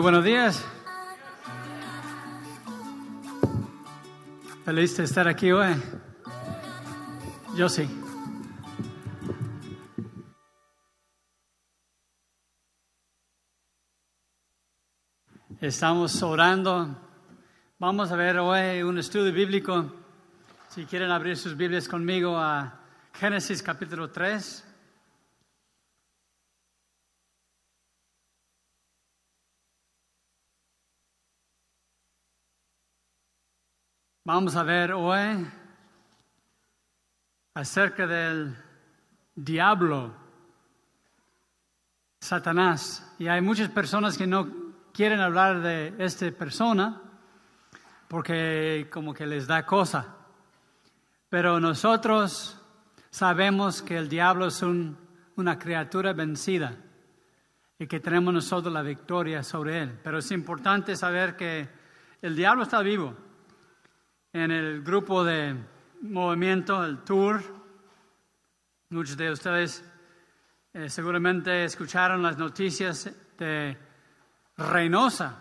Buenos días. Feliz de estar aquí hoy. Yo sí. Estamos orando. Vamos a ver hoy un estudio bíblico. Si quieren abrir sus Biblias conmigo a Génesis capítulo 3. Vamos a ver hoy acerca del diablo, Satanás. Y hay muchas personas que no quieren hablar de esta persona porque como que les da cosa. Pero nosotros sabemos que el diablo es una criatura vencida y que tenemos nosotros la victoria sobre él. Pero es importante saber que el diablo está vivo en el grupo de movimiento, el tour. Muchos de ustedes eh, seguramente escucharon las noticias de Reynosa,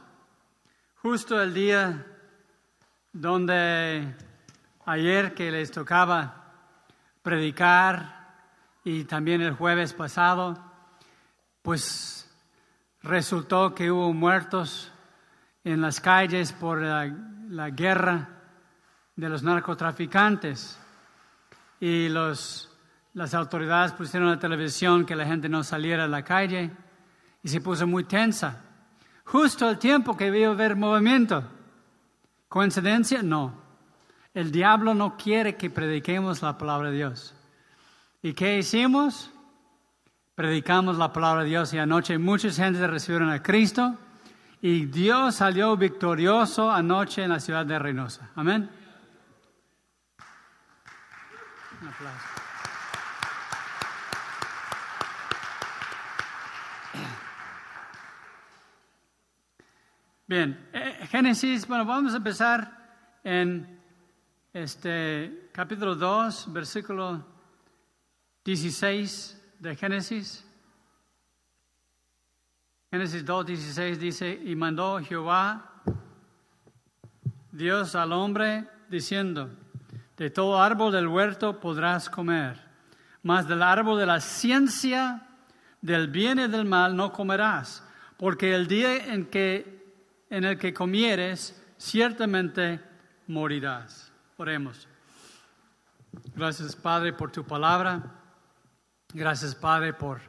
justo el día donde ayer que les tocaba predicar y también el jueves pasado, pues resultó que hubo muertos en las calles por la, la guerra de los narcotraficantes. Y los, las autoridades pusieron la televisión que la gente no saliera a la calle y se puso muy tensa. Justo al tiempo que vio ver movimiento. ¿Coincidencia? No. El diablo no quiere que prediquemos la palabra de Dios. ¿Y qué hicimos? Predicamos la palabra de Dios y anoche mucha gente recibieron a Cristo y Dios salió victorioso anoche en la ciudad de Reynosa. Amén. Un aplauso. Bien, eh, Génesis, bueno, vamos a empezar en este capítulo 2, versículo 16 de Génesis. Génesis 2, 16 dice, y mandó Jehová Dios al hombre diciendo, de todo árbol del huerto podrás comer, mas del árbol de la ciencia del bien y del mal no comerás, porque el día en, que, en el que comieres, ciertamente morirás. Oremos. Gracias, Padre, por tu palabra. Gracias, Padre, por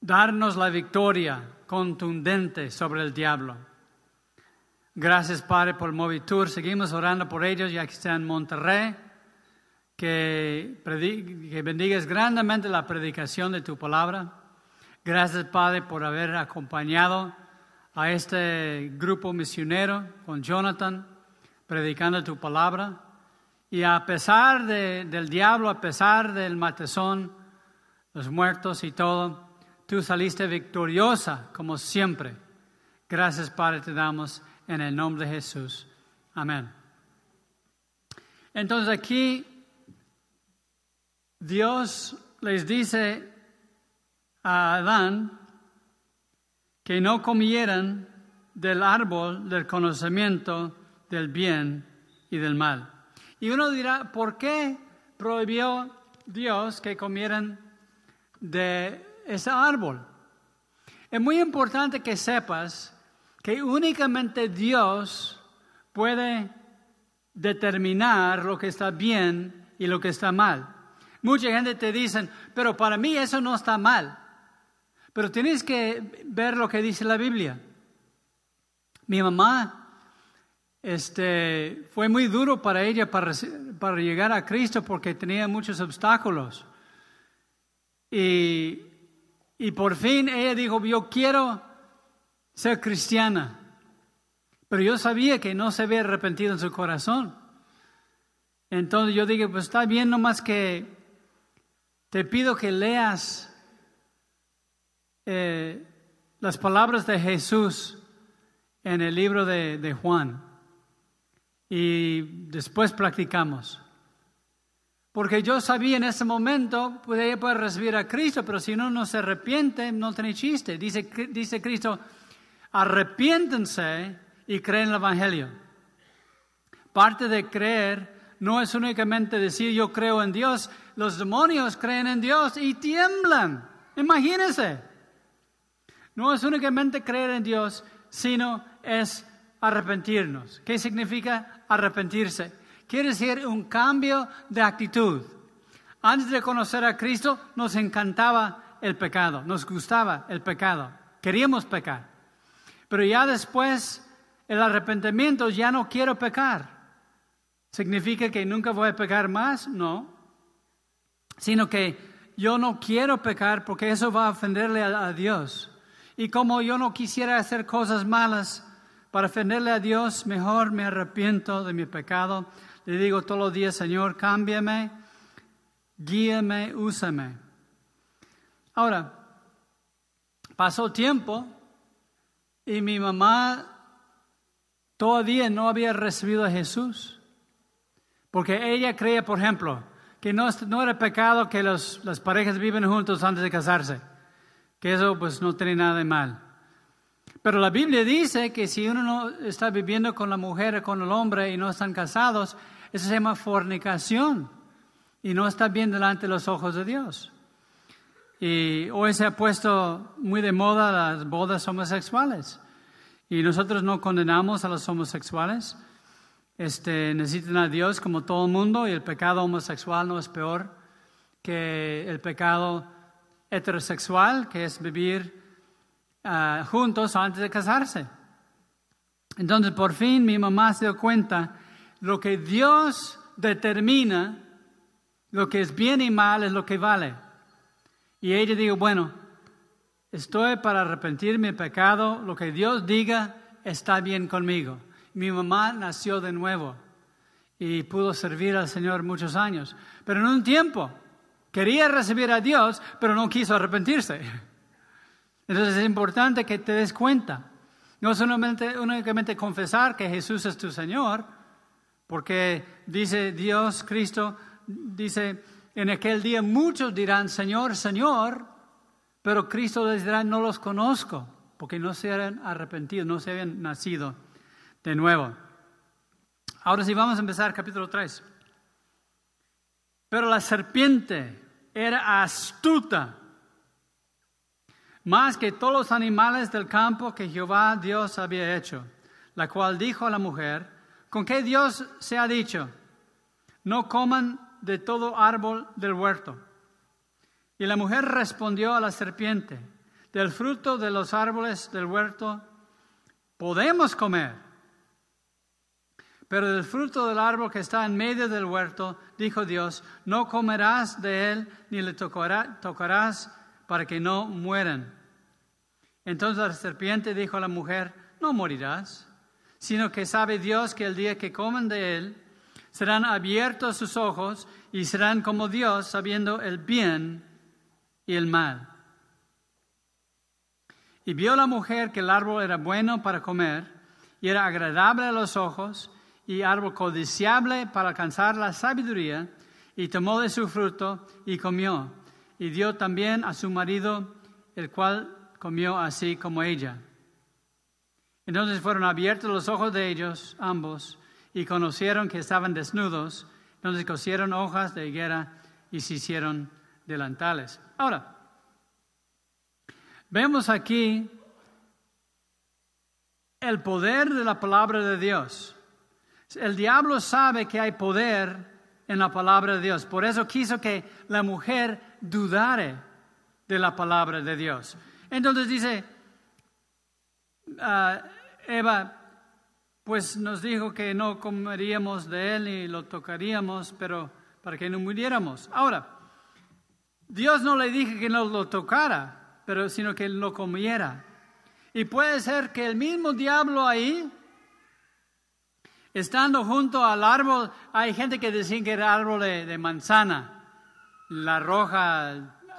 darnos la victoria contundente sobre el diablo. Gracias, Padre, por el Movitur. Seguimos orando por ellos, ya que están en Monterrey. Que, que bendigas grandemente la predicación de tu palabra. Gracias, Padre, por haber acompañado a este grupo misionero con Jonathan, predicando tu palabra. Y a pesar del diablo, a pesar del matezón, los muertos y todo, tú saliste victoriosa como siempre. Gracias, Padre, te damos en el nombre de Jesús. Amén. Entonces aquí Dios les dice a Adán que no comieran del árbol del conocimiento del bien y del mal. Y uno dirá, ¿por qué prohibió Dios que comieran de ese árbol? Es muy importante que sepas que únicamente Dios puede determinar lo que está bien y lo que está mal. Mucha gente te dice, pero para mí eso no está mal. Pero tienes que ver lo que dice la Biblia. Mi mamá este, fue muy duro para ella para, llegar a Cristo porque tenía muchos obstáculos. Y, y por fin ella dijo, yo quiero ser cristiana. Pero yo sabía que no se había arrepentido en su corazón. Entonces yo dije, pues está bien, nomás que te pido que leas eh, las palabras de Jesús en el libro de, de Juan. Y después practicamos. Porque yo sabía en ese momento, podía poder recibir a Cristo, pero si uno no se arrepiente, no tiene chiste. Dice, dice Cristo, arrepiéntense y creen el Evangelio. Parte de creer no es únicamente decir yo creo en Dios, los demonios creen en Dios y tiemblan. Imagínense. No es únicamente creer en Dios, sino es arrepentirnos. ¿Qué significa arrepentirse? Quiere decir un cambio de actitud. Antes de conocer a Cristo nos encantaba el pecado, nos gustaba el pecado, queríamos pecar. Pero ya después el arrepentimiento ya no quiero pecar. ¿Significa que nunca voy a pecar más? No. Sino que yo no quiero pecar porque eso va a ofenderle a, Dios. Y como yo no quisiera hacer cosas malas para ofenderle a Dios, mejor me arrepiento de mi pecado. Le digo todos los días, Señor, cámbiame, guíame, úsame. Ahora, pasó tiempo y mi mamá todavía no había recibido a Jesús. Porque ella creía, por ejemplo, que no, no era pecado que las parejas viven juntos antes de casarse que eso pues no tiene nada de mal. Pero la Biblia dice que si uno no está viviendo con la mujer o con el hombre y no están casados, eso se llama fornicación y no está bien delante de los ojos de Dios. Y hoy se ha puesto muy de moda las bodas homosexuales y nosotros no condenamos a los homosexuales. Este, necesitan a Dios como todo el mundo y el pecado homosexual no es peor que el pecado heterosexual, que es vivir ah, juntos antes de casarse. Entonces, por fin mi mamá se dio cuenta, lo que Dios determina, lo que es bien y mal, es lo que vale. Y ella dijo, bueno, estoy para arrepentir mi pecado, lo que Dios diga está bien conmigo. Mi mamá nació de nuevo y pudo servir al Señor muchos años, pero en un tiempo Quería recibir a Dios, pero no quiso arrepentirse. Entonces es importante que te des cuenta. No solamente únicamente confesar que Jesús es tu Señor, porque dice Dios, Cristo, dice, en aquel día muchos dirán, Señor, Señor, pero Cristo les dirá, no los conozco, porque no se han arrepentido, no se habían nacido de nuevo. Ahora sí, vamos a empezar capítulo 3. Pero la serpiente era astuta, más que todos los animales del campo que Jehová Dios había hecho, la cual dijo a la mujer, ¿con qué Dios se ha dicho? No coman de todo árbol del huerto. Y la mujer respondió a la serpiente, del fruto de los árboles del huerto podemos comer pero del fruto del árbol que está en medio del huerto, dijo Dios, no comerás de él ni le tocarás para que no mueran. Entonces la serpiente dijo a la mujer, no morirás, sino que sabe Dios que el día que coman de él, serán abiertos sus ojos y serán como Dios, sabiendo el bien y el mal. Y vio la mujer que el árbol era bueno para comer y era agradable a los ojos y árbol codiciable para alcanzar la sabiduría, y tomó de su fruto y comió, y dio también a su marido, el cual comió así como ella. Entonces fueron abiertos los ojos de ellos, ambos, y conocieron que estaban desnudos, entonces cosieron hojas de higuera y se hicieron delantales. Ahora, vemos aquí el poder de la palabra de Dios. El diablo sabe que hay poder en la palabra de Dios. Por eso quiso que la mujer dudare de la palabra de Dios. Entonces dice, ah, Eva, pues nos dijo que no comeríamos de él y lo tocaríamos, pero para que no muriéramos. Ahora, Dios no le dije que no lo tocara, pero sino que lo comiera. Y puede ser que el mismo diablo ahí Estando junto al árbol, hay gente que dice que era árbol de, manzana, la roja,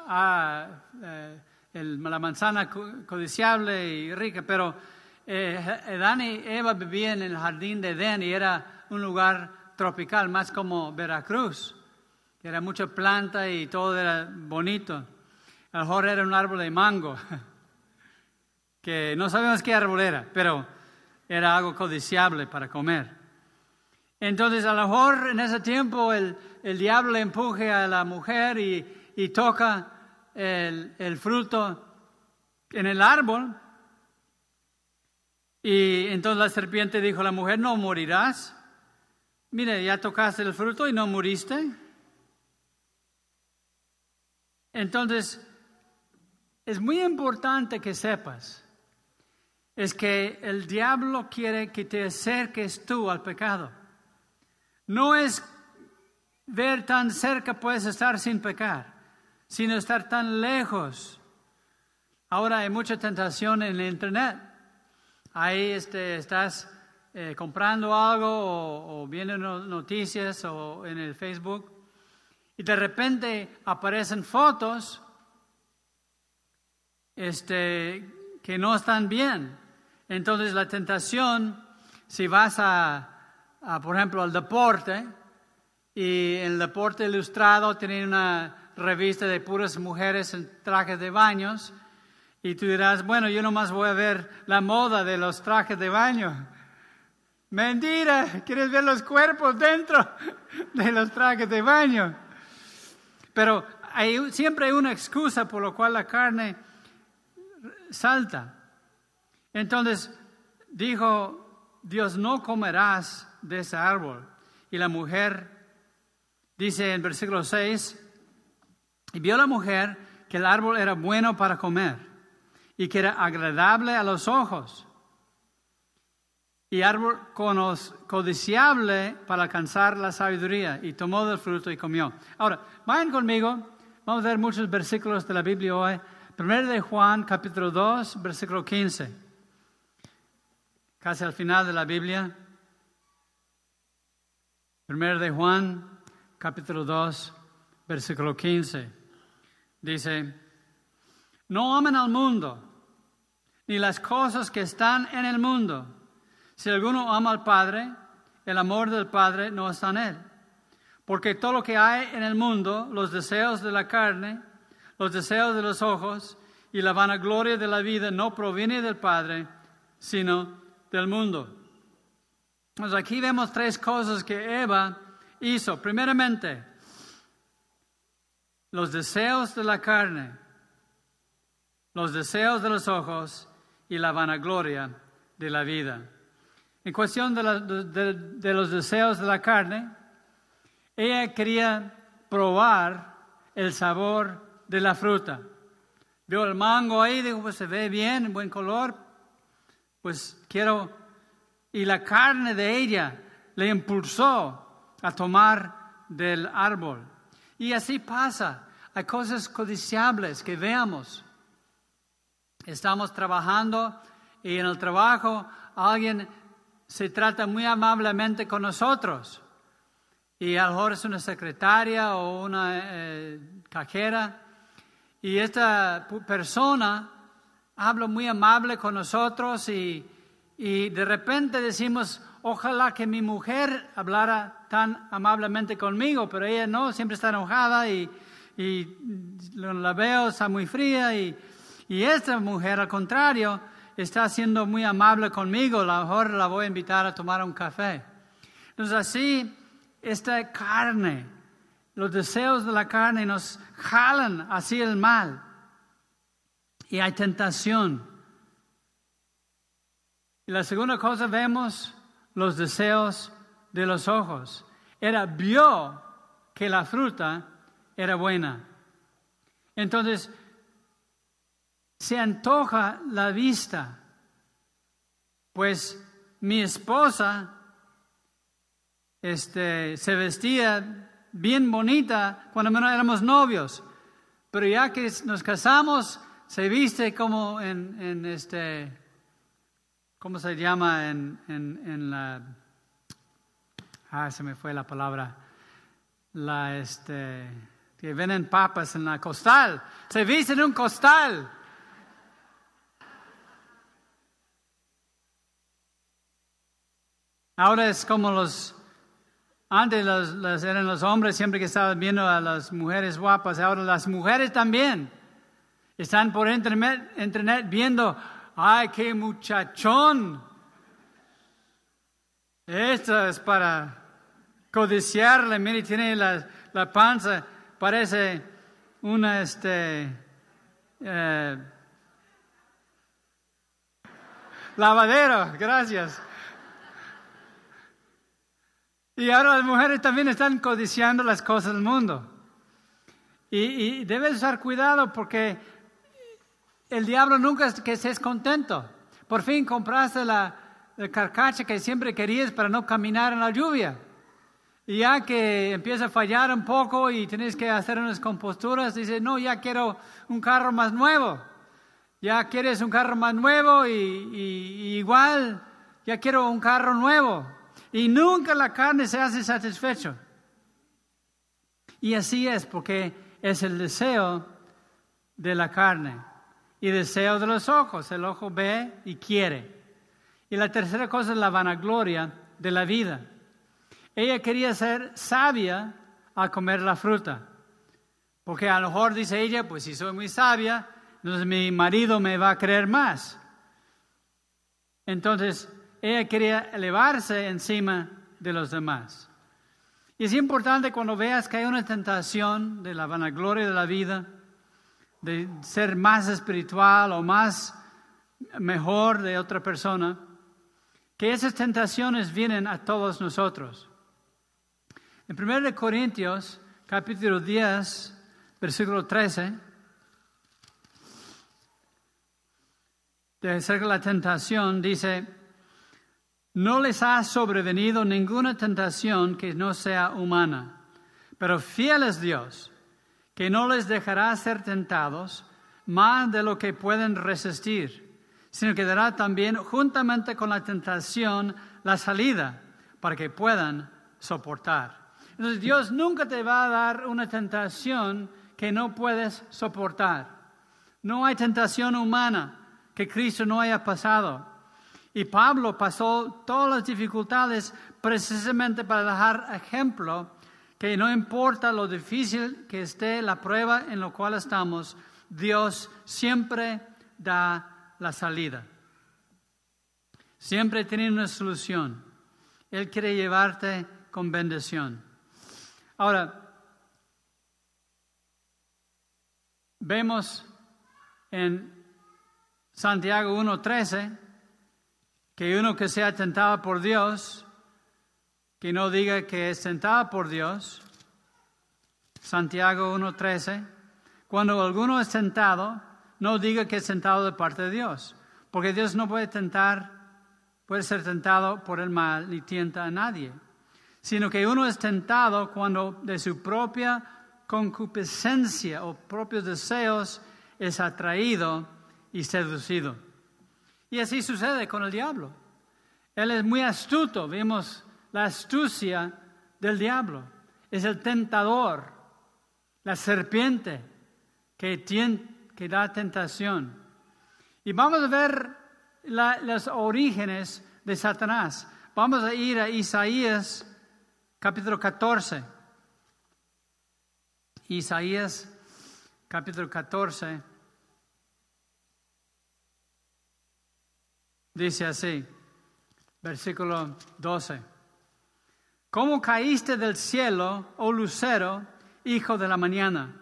ah, eh, la manzana codiciable y rica, pero eh, y Eva vivían en el jardín de Edén y era un lugar tropical, más como Veracruz. Era mucha planta y todo era bonito. A lo mejor era un árbol de mango, que no sabemos qué árbol era, pero era algo codiciable para comer. Entonces, a lo mejor en ese tiempo el, el diablo le empuje a la mujer y, y toca el, el fruto en el árbol. Y entonces la serpiente dijo a la mujer, no morirás. Mire, ya tocaste el fruto y no muriste. Entonces, es muy importante que sepas, es que el diablo quiere que te acerques tú al pecado. No es ver tan cerca puedes estar sin pecar, sino estar tan lejos. Ahora hay mucha tentación en el Internet. Ahí este, estás eh, comprando algo o, viendo noticias o en el Facebook y de repente aparecen fotos este, que no están bien. Entonces la tentación, si vas a, por ejemplo, al deporte, y en el deporte ilustrado tienen una revista de puras mujeres en trajes de baños, y tú dirás, bueno, yo nomás voy a ver la moda de los trajes de baño. Mentira, quieres ver los cuerpos dentro de los trajes de baño. Pero hay, siempre hay una excusa por la cual la carne salta. Entonces dijo, Dios no comerás de ese árbol. Y la mujer dice en versículo 6, y vio la mujer que el árbol era bueno para comer y que era agradable a los ojos y árbol codiciable para alcanzar la sabiduría, y tomó del fruto y comió. Ahora, vayan conmigo, vamos a ver muchos versículos de la Biblia hoy. Primero de Juan, capítulo 2, versículo 15. Casi al final de la Biblia. Primero de Juan, capítulo 2, versículo 15. Dice, no amen al mundo, ni las cosas que están en el mundo. Si alguno ama al Padre, el amor del Padre no está en él. Porque todo lo que hay en el mundo, los deseos de la carne, los deseos de los ojos y la vanagloria de la vida no proviene del Padre, sino del mundo. Entonces aquí vemos tres cosas que Eva hizo. Primeramente, los deseos de la carne, los deseos de los ojos y la vanagloria de la vida. En cuestión de, los deseos de la carne, ella quería probar el sabor de la fruta. Vio el mango ahí, dijo, pues se ve bien, buen color, pues quiero... Y la carne de ella le impulsó a tomar del árbol. Y así pasa. Hay cosas codiciables que veamos. Estamos trabajando y en el trabajo alguien se trata muy amablemente con nosotros. Y a lo mejor es una secretaria o una eh, cajera. Y esta persona habla muy amable con nosotros y, y de repente decimos, ojalá que mi mujer hablara tan amablemente conmigo, pero ella no, siempre está enojada y, y la veo, está muy fría y, y esta mujer al contrario está siendo muy amable conmigo, a lo mejor la voy a invitar a tomar un café. Entonces así, esta carne, los deseos de la carne nos jalan hacia el mal. Y hay tentación. Y la segunda cosa vemos los deseos de los ojos. Era vio que la fruta era buena. Entonces, se antoja la vista, pues mi esposa este, se vestía bien bonita cuando éramos novios, pero ya que nos casamos, se viste como en, en este, ¿cómo se llama? En, en, en, la, ah, se me fue la palabra, la, este, que venden papas en la costal, se viste en un costal. Ahora es como los Antes los, eran los hombres siempre que estaban viendo a las mujeres guapas, ahora las mujeres también. Están por internet, internet viendo, ay, qué muchachón. Esto es para codiciarle, mire, tiene la, la panza, parece una, este, eh, lavadero, gracias. Y ahora las mujeres también están codiciando las cosas del mundo. Y, debes usar cuidado porque el diablo nunca es que estés contento. Por fin compraste la, la carcacha que siempre querías para no caminar en la lluvia. Y ya que empieza a fallar un poco y tienes que hacer unas composturas, dices, no, ya quiero un carro más nuevo. Ya quieres un carro más nuevo y, y igual, ya quiero un carro nuevo. Y nunca la carne se hace satisfecho. Y así es porque es el deseo de la carne y deseo de los ojos. El ojo ve y quiere. Y la tercera cosa es la vanagloria de la vida. Ella quería ser sabia al comer la fruta. Porque a lo mejor dice ella, pues si soy muy sabia, entonces mi marido me va a creer más. Entonces, ella quería elevarse encima de los demás. Y es importante cuando veas que hay una tentación de la vanagloria de la vida, de ser más espiritual o más mejor de otra persona, que esas tentaciones vienen a todos nosotros. En 1 Corintios, capítulo 10, versículo 13, de acerca de la tentación, dice, no les ha sobrevenido ninguna tentación que no sea humana, pero fiel es Dios, que no les dejará ser tentados más de lo que pueden resistir, sino que dará también juntamente con la tentación la salida para que puedan soportar. Entonces Dios nunca te va a dar una tentación que no puedes soportar. No hay tentación humana que Cristo no haya pasado. Y Pablo pasó todas las dificultades precisamente para dejar ejemplo que no importa lo difícil que esté la prueba en la cual estamos, Dios siempre da la salida. Siempre tiene una solución. Él quiere llevarte con bendición. Ahora, vemos en Santiago 1.13 que uno que sea tentado por Dios, que no diga que es tentado por Dios. Santiago 1.13. Cuando alguno es tentado, no diga que es tentado de parte de Dios, porque Dios no puede tentar, puede ser tentado por el mal ni tienta a nadie, sino que uno es tentado cuando de su propia concupiscencia o propios deseos es atraído y seducido. Y así sucede con el diablo. Él es muy astuto, vemos la astucia del diablo. Es el tentador, la serpiente que, que da tentación. Y vamos a ver los orígenes de Satanás. Vamos a ir a Isaías capítulo 14. Isaías capítulo 14. Dice así, versículo 12. ¿Cómo caíste del cielo, oh lucero, hijo de la mañana?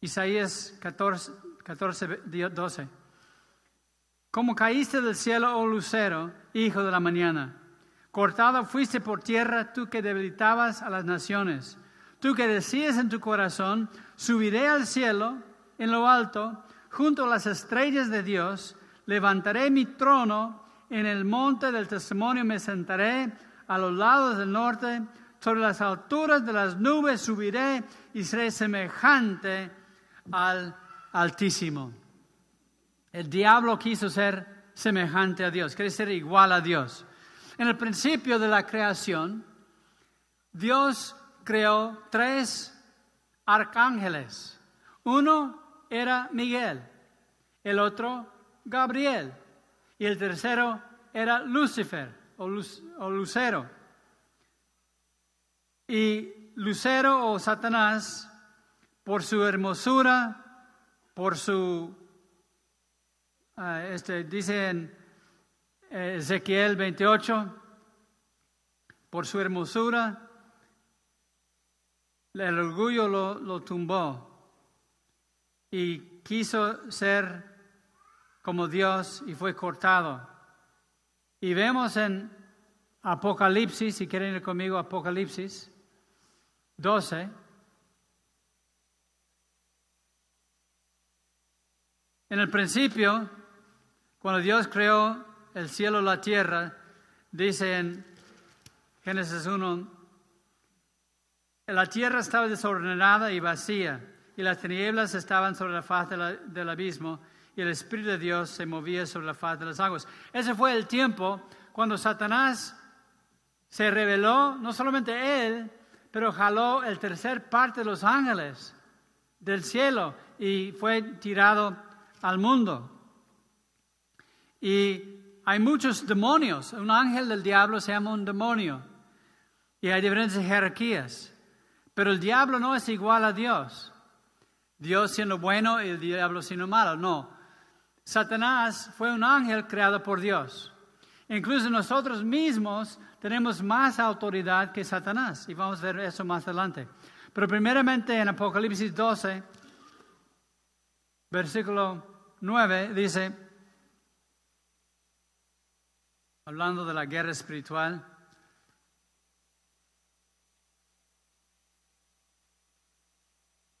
Isaías 14, 14 12. ¿Cómo caíste del cielo, oh lucero, hijo de la mañana? Cortado fuiste por tierra tú que debilitabas a las naciones. Tú que decías en tu corazón, subiré al cielo, en lo alto, junto a las estrellas de Dios, levantaré mi trono en el monte del testimonio, me sentaré a los lados del norte, sobre las alturas de las nubes subiré y seré semejante al Altísimo. El diablo quiso ser semejante a Dios, quiere ser igual a Dios. En el principio de la creación, Dios creó tres arcángeles. Uno era Miguel, el otro Gabriel. Y el tercero era Lucifer o, Lucero. Y Lucero o Satanás, por su hermosura, por su, ah, este, dice en eh, Ezequiel 28, por su hermosura, el orgullo lo, tumbó y quiso ser como Dios y fue cortado. Y vemos en Apocalipsis, si quieren ir conmigo, Apocalipsis 12. En el principio, cuando Dios creó el cielo y la tierra, dice en Génesis 1, la tierra estaba desordenada y vacía, y las tinieblas estaban sobre la faz del abismo, y el Espíritu de Dios se movía sobre la faz de las aguas. Ese fue el tiempo cuando Satanás se reveló, no solamente él, pero jaló el tercer parte de los ángeles del cielo y fue tirado al mundo. Y hay muchos demonios. Un ángel del diablo se llama un demonio. Y hay diferentes jerarquías. Pero el diablo no es igual a Dios. Dios siendo bueno y el diablo siendo malo. No. Satanás fue un ángel creado por Dios. Incluso nosotros mismos tenemos más autoridad que Satanás. Y vamos a ver eso más adelante. Pero primeramente en Apocalipsis 12, versículo 9, dice, hablando de la guerra espiritual,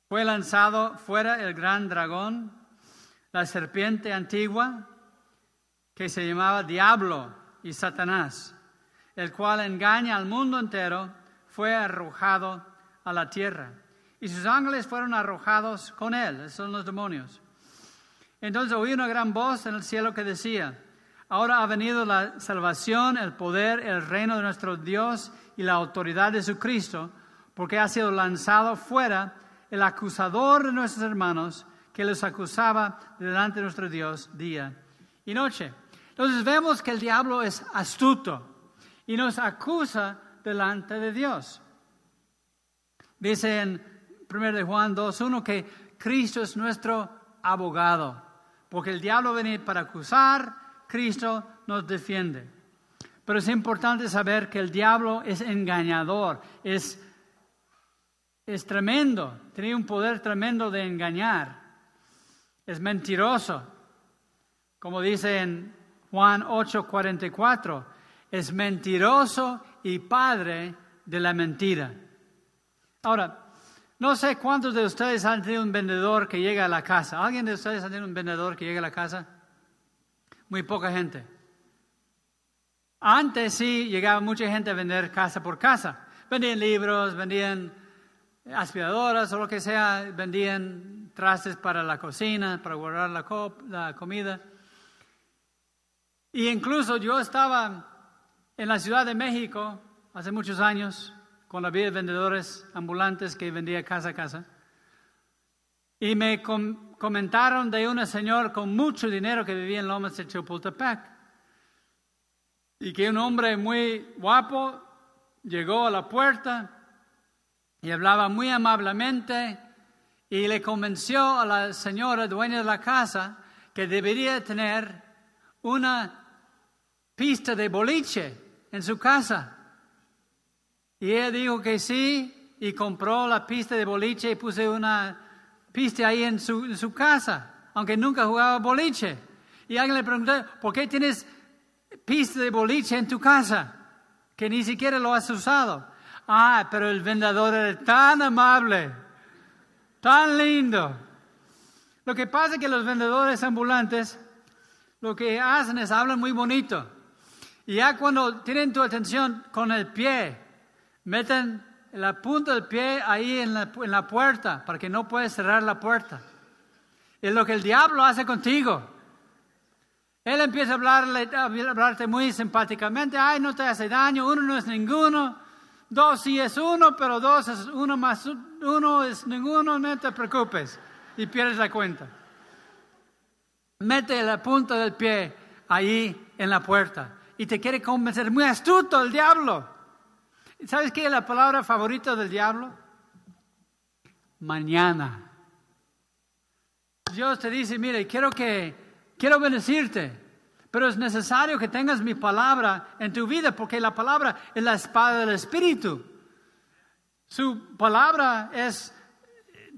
Fue lanzado fuera el gran dragón, la serpiente antigua, que se llamaba Diablo y Satanás, el cual engaña al mundo entero, fue arrojado a la tierra. Y sus ángeles fueron arrojados con él, son los demonios. Entonces oí una gran voz en el cielo que decía, ahora ha venido la salvación, el poder, el reino de nuestro Dios y la autoridad de su Cristo, porque ha sido lanzado fuera el acusador de nuestros hermanos que los acusaba delante de nuestro Dios día y noche. Entonces vemos que el diablo es astuto y nos acusa delante de Dios. Dice en 1 de Juan 2.1 que Cristo es nuestro abogado, porque el diablo viene para acusar, Cristo nos defiende. Pero es importante saber que el diablo es engañador, es es tremendo, tiene un poder tremendo de engañar. Es mentiroso. Como dice en Juan 8:44, es mentiroso y padre de la mentira. Ahora, no sé cuántos de ustedes han tenido un vendedor que llega a la casa. ¿Alguien de ustedes ha tenido un vendedor que llega a la casa? Muy poca gente. Antes sí llegaba mucha gente a vender casa por casa. Vendían libros, vendían aspiradoras o lo que sea, vendían trastes para la cocina, para guardar la, la comida. Y incluso yo estaba en la Ciudad de México hace muchos años, con la vida vendedores ambulantes que vendía casa a casa. Y me comentaron de un señor con mucho dinero que vivía en Lomas de Chapultepec. Y que un hombre muy guapo llegó a la puerta y hablaba muy amablemente y le convenció a la señora dueña de la casa que debería tener una pista de boliche en su casa. Y ella dijo que sí y compró la pista de boliche y puse una pista ahí en su, en su casa, aunque nunca jugaba boliche. Y alguien le preguntó, ¿por qué tienes pista de boliche en tu casa? Que ni siquiera lo has usado. Ah, pero el vendedor era tan amable, tan lindo. Lo que pasa es que los vendedores ambulantes lo que hacen es hablan muy bonito. Y ya cuando tienen tu atención con el pie, meten la punta del pie ahí en la, puerta para que no puedas cerrar la puerta. Es lo que el diablo hace contigo. Él empieza a, hablarle, a hablarte muy simpáticamente. Ay, no te hace daño, uno no es ninguno. Dos sí es uno, pero dos es uno más es ninguno, no te preocupes. Y pierdes la cuenta. Mete la punta del pie ahí en la puerta y te quiere convencer. Muy astuto el diablo. ¿Sabes qué es la palabra favorita del diablo? Mañana. Dios te dice, mire, quiero que, quiero bendecirte, pero es necesario que tengas mi palabra en tu vida, porque la palabra es la espada del Espíritu. Su palabra es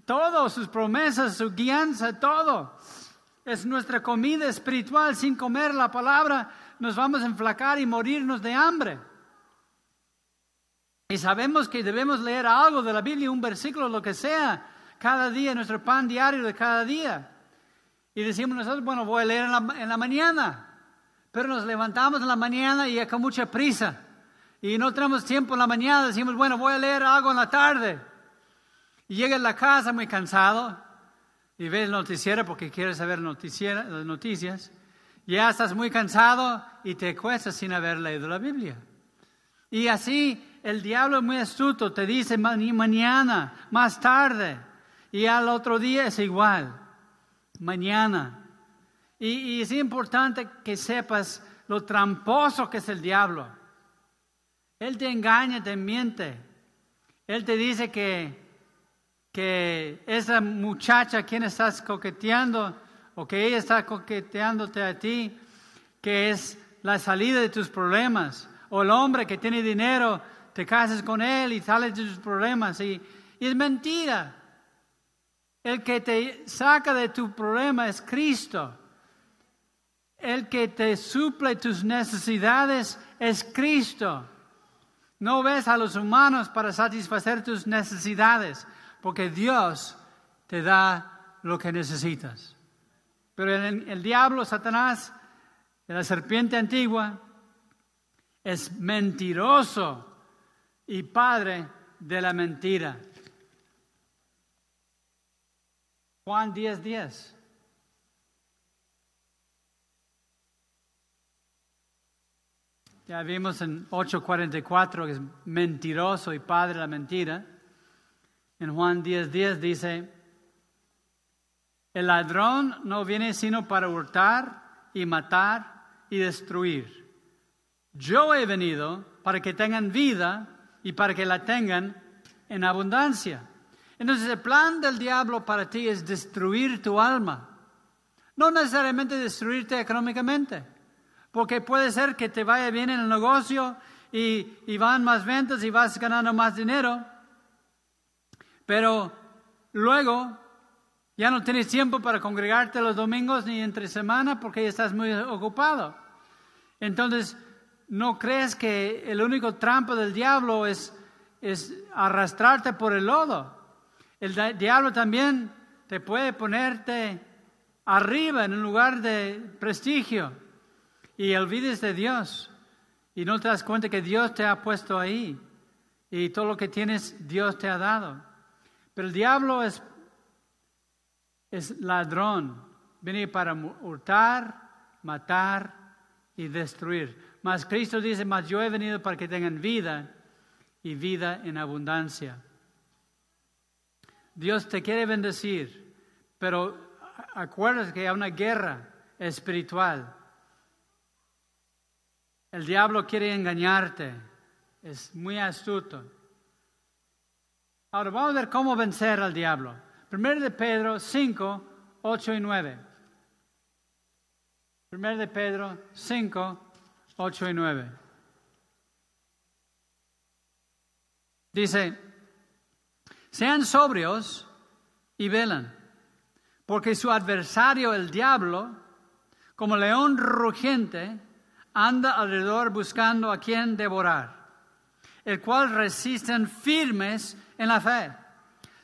todo, sus promesas, su guianza, todo. Es nuestra comida espiritual. Sin comer la palabra nos vamos a enflacar y morirnos de hambre. Y sabemos que debemos leer algo de la Biblia, un versículo, lo que sea, cada día, nuestro pan diario de cada día. Y decimos nosotros, bueno, voy a leer en la, en la mañana. Pero nos levantamos en la mañana y con mucha prisa. Y no tenemos tiempo en la mañana, decimos, bueno, voy a leer algo en la tarde. Y llega a la casa muy cansado y ves el noticiero porque quieres saber noticias. Ya estás muy cansado y te cuesta sin haber leído la Biblia. Y así el diablo es muy astuto, te dice mañana, más tarde, y al otro día es igual, mañana. Y, es importante que sepas lo tramposo que es el diablo. Él te engaña, te miente. Él te dice que que esa muchacha a quien estás coqueteando o que ella está coqueteándote a ti, que es la salida de tus problemas, o el hombre que tiene dinero, te casas con él y sales de tus problemas, y, y es mentira. El que te saca de tu problema es Cristo. El que te suple tus necesidades es Cristo. No ves a los humanos para satisfacer tus necesidades porque Dios te da lo que necesitas. Pero el, diablo, Satanás, la serpiente antigua, es mentiroso y padre de la mentira. Juan 10, 10. Ya vimos en 8:44 que es mentiroso y padre de la mentira. En Juan 10:10 10 dice, el ladrón no viene sino para hurtar y matar y destruir. Yo he venido para que tengan vida y para que la tengan en abundancia. Entonces el plan del diablo para ti es destruir tu alma. No necesariamente destruirte económicamente, porque puede ser que te vaya bien en el negocio y, y van más ventas y vas ganando más dinero, pero luego ya no tienes tiempo para congregarte los domingos ni entre semana porque ya estás muy ocupado. Entonces, ¿no crees que el único trampo del diablo es, es arrastrarte por el lodo? El diablo también te puede ponerte arriba en un lugar de prestigio y olvides de Dios y no te das cuenta que Dios te ha puesto ahí y todo lo que tienes Dios te ha dado. Pero el diablo es, es ladrón, viene para hurtar, matar y destruir. Mas Cristo dice, mas yo he venido para que tengan vida y vida en abundancia. Dios te quiere bendecir, pero acuérdate que hay una guerra espiritual. El diablo quiere engañarte, es muy astuto. Ahora vamos a ver cómo vencer al diablo. Primero de Pedro 5, 8 y 9. Primero de Pedro 5, 8 y 9. Dice, sean sobrios y velan, porque su adversario, el diablo, como león rugiente, anda alrededor buscando a quien devorar, el cual resisten firmes en la fe,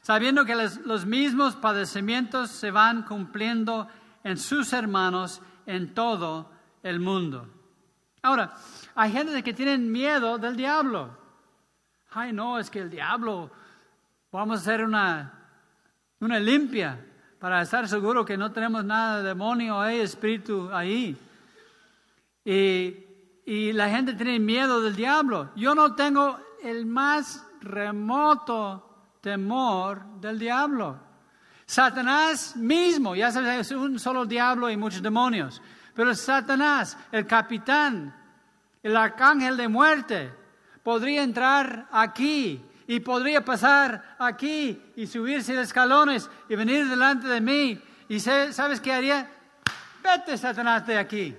sabiendo que los, mismos padecimientos se van cumpliendo en sus hermanos en todo el mundo. Ahora, hay gente que tiene miedo del diablo. Ay, no, es que el diablo, vamos a hacer una, una limpia para estar seguro que no tenemos nada de demonio o espíritu ahí. Y, y la gente tiene miedo del diablo. Yo no tengo el más remoto temor del diablo. Satanás mismo, ya sabes, es un solo diablo y muchos demonios, pero Satanás, el capitán, el arcángel de muerte, podría entrar aquí y podría pasar aquí y subirse los escalones y venir delante de mí. ¿Y sabes qué haría? Vete, Satanás, de aquí.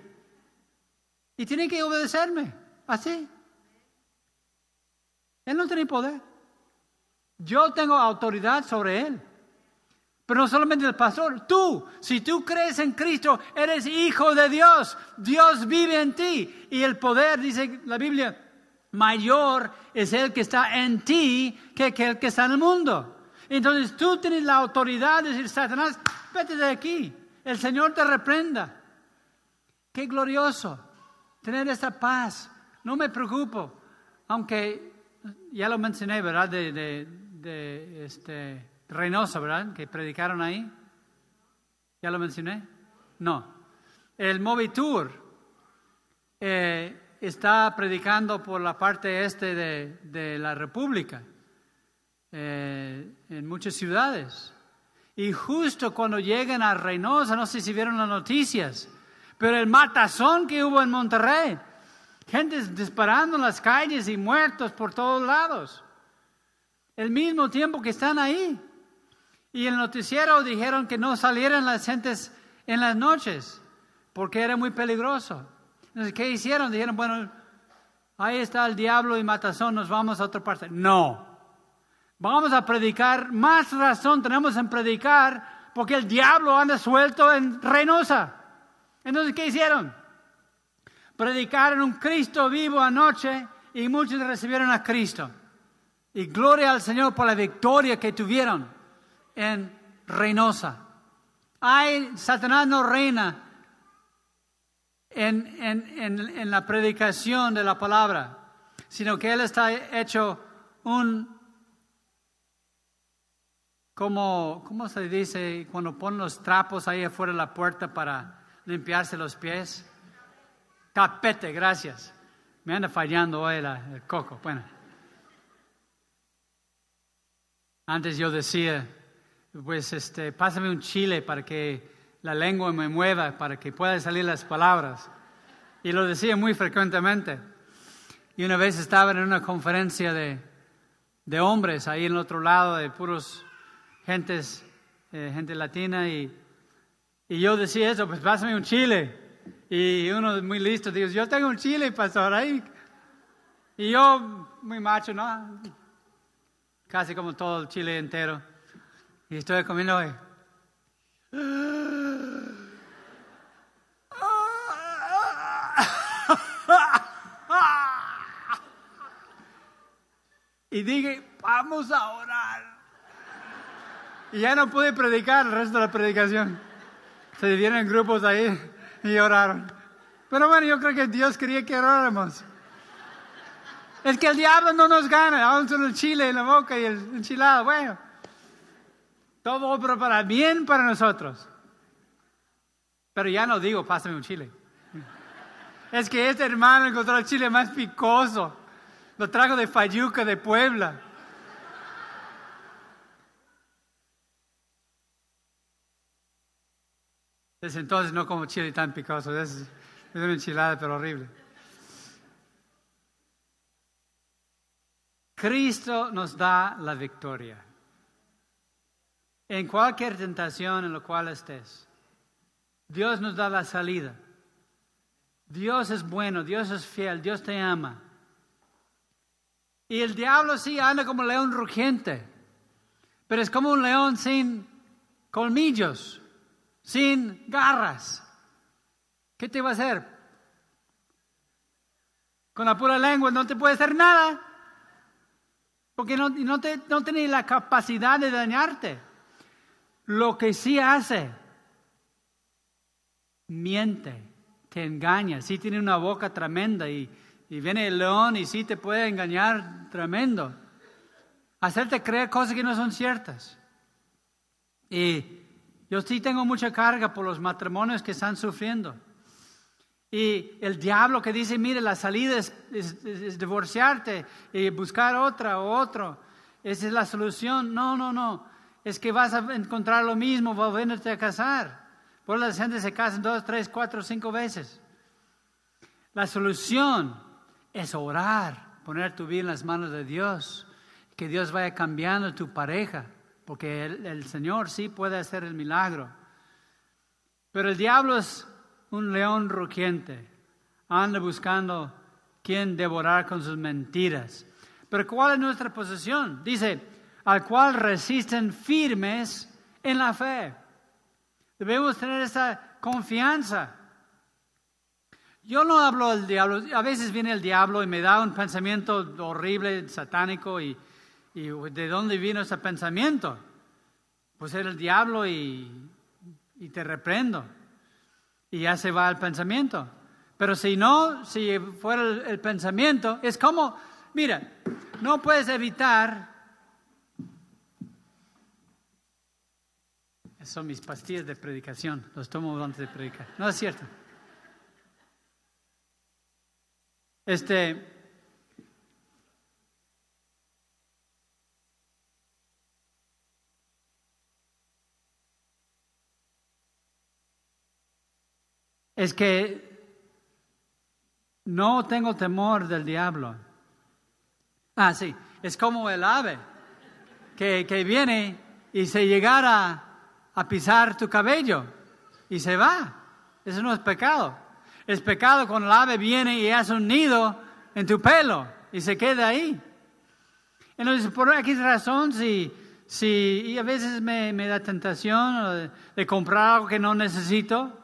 Y tiene que obedecerme, así. Él no tiene poder. Yo tengo autoridad sobre él. Pero no solamente el pastor, tú, si tú crees en Cristo, eres hijo de Dios. Dios vive en ti. Y el poder, dice la Biblia, mayor es el que está en ti que el que está en el mundo. Entonces tú tienes la autoridad de decir, Satanás, vete de aquí. El Señor te reprenda. Qué glorioso tener esta paz. No me preocupo, aunque ya lo mencioné, ¿verdad? De, de, este, Reynosa, ¿verdad? Que predicaron ahí. ¿Ya lo mencioné? No. El Movitour eh, está predicando por la parte este de, de la República, eh, en muchas ciudades. Y justo cuando llegan a Reynosa, no sé si vieron las noticias, pero el matazón que hubo en Monterrey, gente disparando en las calles y muertos por todos lados, el mismo tiempo que están ahí. Y el noticiero dijeron que no salieran las gentes en las noches porque era muy peligroso. Entonces, ¿qué hicieron? Dijeron, bueno, ahí está el diablo y matazón, nos vamos a otra parte. No, vamos a predicar, más razón tenemos en predicar porque el diablo anda suelto en Reynosa. Entonces, ¿qué hicieron? Predicaron un Cristo vivo anoche y muchos recibieron a Cristo. Y gloria al Señor por la victoria que tuvieron en Reynosa. Ay, Satanás no reina en, en, la predicación de la palabra, sino que Él está hecho un, como, ¿cómo se dice cuando ponen los trapos ahí afuera de la puerta para limpiarse los pies? Tapete, gracias. Me anda fallando hoy el coco. Bueno. Antes yo decía, pues este, pásame un chile para que la lengua me mueva, para que puedan salir las palabras. Y lo decía muy frecuentemente. Y una vez estaba en una conferencia de, de hombres ahí en el otro lado, de puros gentes, eh, gente latina, y, y yo decía eso, pues pásame un chile. Y uno muy listo dijo, yo tengo un chile, pastor, ahí. Y yo, muy macho, ¿no? Casi como todo el chile entero. Y estoy comiendo hoy. Y dije, vamos a orar. Y ya no pude predicar el resto de la predicación. Se dividieron en grupos ahí y oraron. Pero bueno, yo creo que Dios quería que oráramos. Es que el diablo no nos gana, aún solo el chile en la boca y el enchilado. Bueno. Todo para bien para nosotros. Pero ya no digo, pásame un chile. Es que este hermano encontró el chile más picoso. Lo trajo de Fayuca, de Puebla. Desde entonces no como chile tan picoso. Es, es una enchilada, pero horrible. Cristo nos da la victoria en cualquier tentación en la cual estés. Dios nos da la salida. Dios es bueno, Dios es fiel, Dios te ama. Y el diablo sí anda como león rugiente, pero es como un león sin colmillos, sin garras. ¿Qué te va a hacer? Con la pura lengua no te puede hacer nada, porque no, te, no tiene la capacidad de dañarte. Lo que sí hace, miente, te engaña. Sí tiene una boca tremenda y, viene el león y sí te puede engañar tremendo. Hacerte creer cosas que no son ciertas. Y yo sí tengo mucha carga por los matrimonios que están sufriendo. Y el diablo que dice, mire, la salida es, divorciarte y buscar otra o otro. Esa es la solución. No, no, no es que vas a encontrar lo mismo, volviéndote a casar. Por la gente se casan dos, tres, cuatro, cinco veces. La solución es orar poner tu vida en las manos de Dios, que Dios vaya cambiando tu pareja, porque el, el Señor sí puede hacer el milagro. Pero el diablo es un león rugiente, anda buscando quien devorar con sus mentiras. Pero ¿cuál es nuestra posición? Dice, al cual resisten firmes en la fe. Debemos tener esa confianza. Yo no hablo del diablo, a veces viene el diablo y me da un pensamiento horrible, satánico, y, ¿de dónde vino ese pensamiento? Pues era el diablo y, te reprendo. Y ya se va el pensamiento. Pero si no, si fuera el pensamiento, es como, mira, no puedes evitar son mis pastillas de predicación, los tomo antes de predicar. No es cierto. Este. Es que no tengo temor del diablo. Ah, sí, es como el ave que, que viene y se llegara a pisar tu cabello y se va. Eso no es pecado. Es pecado cuando el ave viene y hace un nido en tu pelo y se queda ahí. Entonces, por aquí razón, si, si y a veces me, me da tentación de, comprar algo que no necesito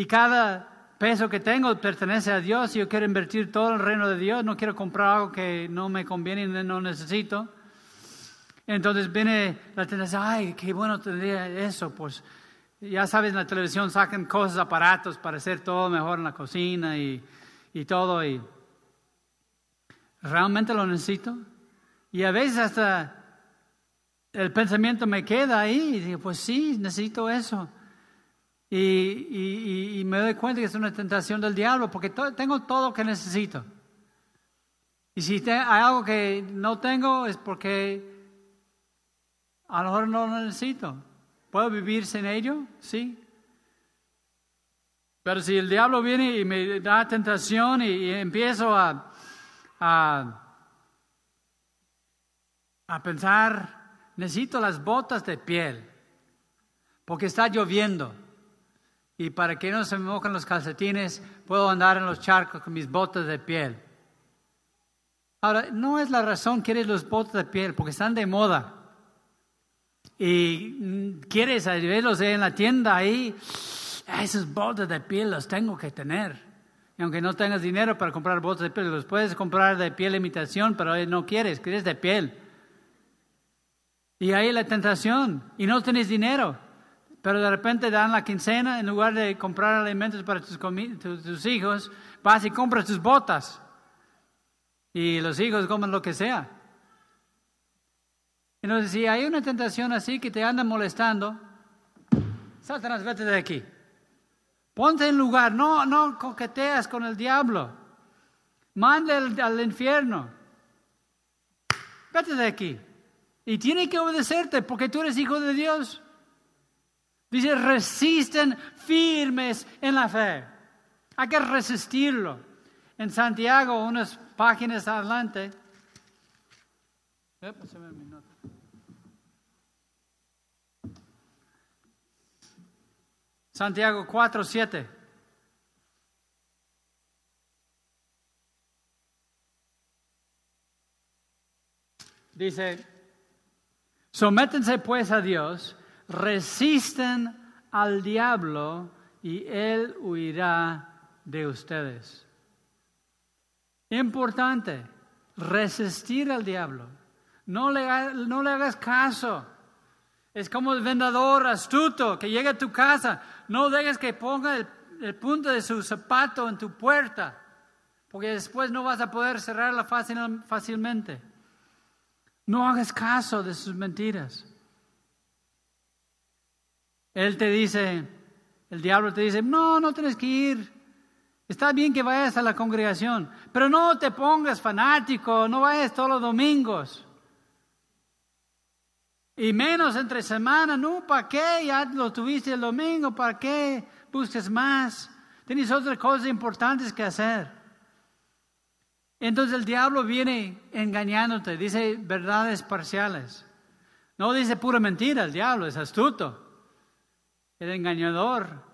y cada peso que tengo pertenece a Dios y yo quiero invertir todo el reino de Dios, no quiero comprar algo que no me conviene y no necesito. Entonces viene la tentación, ay, qué bueno tendría eso, pues ya sabes, en la televisión sacan cosas, aparatos para hacer todo mejor en la cocina y, y todo. Y realmente lo necesito. Y a veces hasta el pensamiento me queda ahí y digo, pues sí, necesito eso. Y, me doy cuenta que es una tentación del diablo porque tengo todo lo que necesito. Y si hay algo que no tengo es porque a lo mejor no lo necesito. ¿Puedo vivir sin ello? Sí. Pero si el diablo viene y me da tentación y, empiezo a, a, a pensar, necesito las botas de piel, porque está lloviendo. Y para que no se me mojen los calcetines, puedo andar en los charcos con mis botas de piel. Ahora, no es la razón que eres los botas de piel, porque están de moda y mm, quieres verlos en la tienda ahí, esos botas de piel los tengo que tener. Y aunque no tengas dinero para comprar botas de piel, los puedes comprar de piel imitación, pero no quieres, quieres de piel. Y ahí la tentación, y no tienes dinero, pero de repente dan la quincena, en lugar de comprar alimentos para tus, hijos, vas y compras tus botas. Y los hijos comen lo que sea. Entonces, si hay una tentación así que te anda molestando, Satanás, vete de aquí. Ponte en lugar, no, no coqueteas con el diablo. Manda al, infierno. Vete de aquí. Y tiene que obedecerte porque tú eres hijo de Dios. Dice, resisten firmes en la fe. Hay que resistirlo. En Santiago, unas páginas adelante. Santiago 4, 7. Dice, sométense pues a Dios, resisten al diablo y él huirá de ustedes. Importante, resistir al diablo. No le, no le hagas caso. Es como el vendedor astuto que llega a tu casa. No dejes que ponga el, punto de su zapato en tu puerta, porque después no vas a poder cerrarla fácilmente. No hagas caso de sus mentiras. Él te dice, el diablo te dice, no, no tienes que ir. Está bien que vayas a la congregación, pero no te pongas fanático, no vayas todos los domingos. Y menos entre semana, no, ¿para qué? Ya lo tuviste el domingo, ¿para qué ¿Busques más? Tienes otras cosas importantes que hacer. Entonces el diablo viene engañándote, dice verdades parciales. No dice pura mentira, el diablo es astuto, el engañador.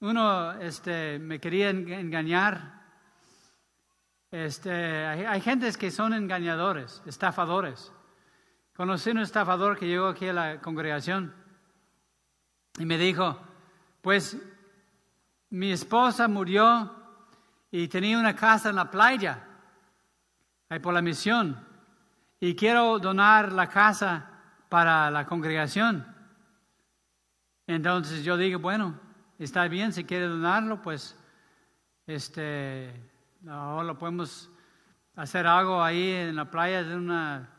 Uno este, me quería engañar. Este, hay, hay gentes que son engañadores, estafadores. Conocí un estafador que llegó aquí a la congregación y me dijo, pues mi esposa murió y tenía una casa en la playa, ahí por la misión, y quiero donar la casa para la congregación. Entonces yo dije, bueno, está bien, si quiere donarlo, pues este, ahora lo podemos hacer algo ahí en la playa de una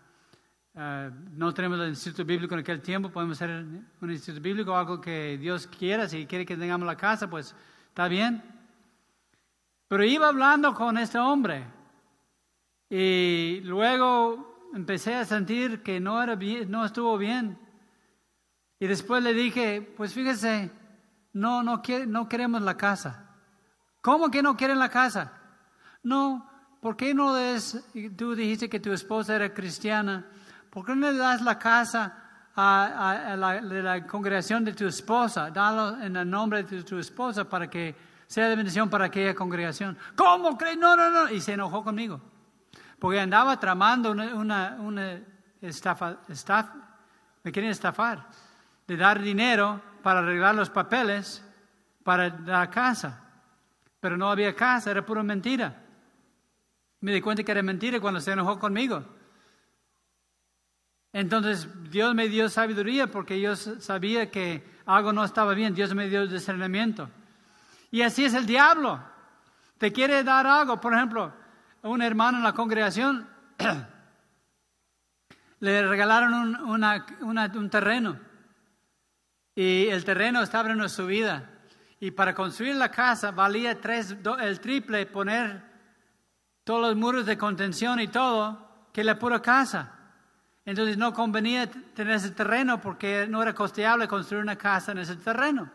Ah, no tenemos el instituto bíblico en aquel tiempo, podemos hacer un instituto bíblico, algo que Dios quiera, si quiere que tengamos la casa, pues está bien. Pero iba hablando con este hombre y luego empecé a sentir que no, era bien, no estuvo bien. Y después le dije, pues fíjese, no, no, no queremos la casa. ¿Cómo que no quieren la casa? No, ¿por qué no es, tú dijiste que tu esposa era cristiana? ¿Por qué no le das la casa a, la, de la congregación de tu esposa? Dalo en el nombre de tu, esposa para que sea de bendición para aquella congregación. ¿Cómo crees? No, no, no. Y se enojó conmigo. Porque andaba tramando una, una, estafa, me querían estafar, de dar dinero para arreglar los papeles para la casa. Pero no había casa, era pura mentira. Me di cuenta que era mentira cuando se enojó conmigo. Entonces Dios me dio sabiduría porque yo sabía que algo no estaba bien. Dios me dio discernimiento. Y así es el diablo. Te quiere dar algo. Por ejemplo, un hermano en la congregación le regalaron un, un terreno. Y el terreno estaba en una subida. Y para construir la casa valía tres, el triple poner todos los muros de contención y todo que la pura casa. Entonces no convenía tener ese terreno porque no era costeable construir una casa en ese terreno.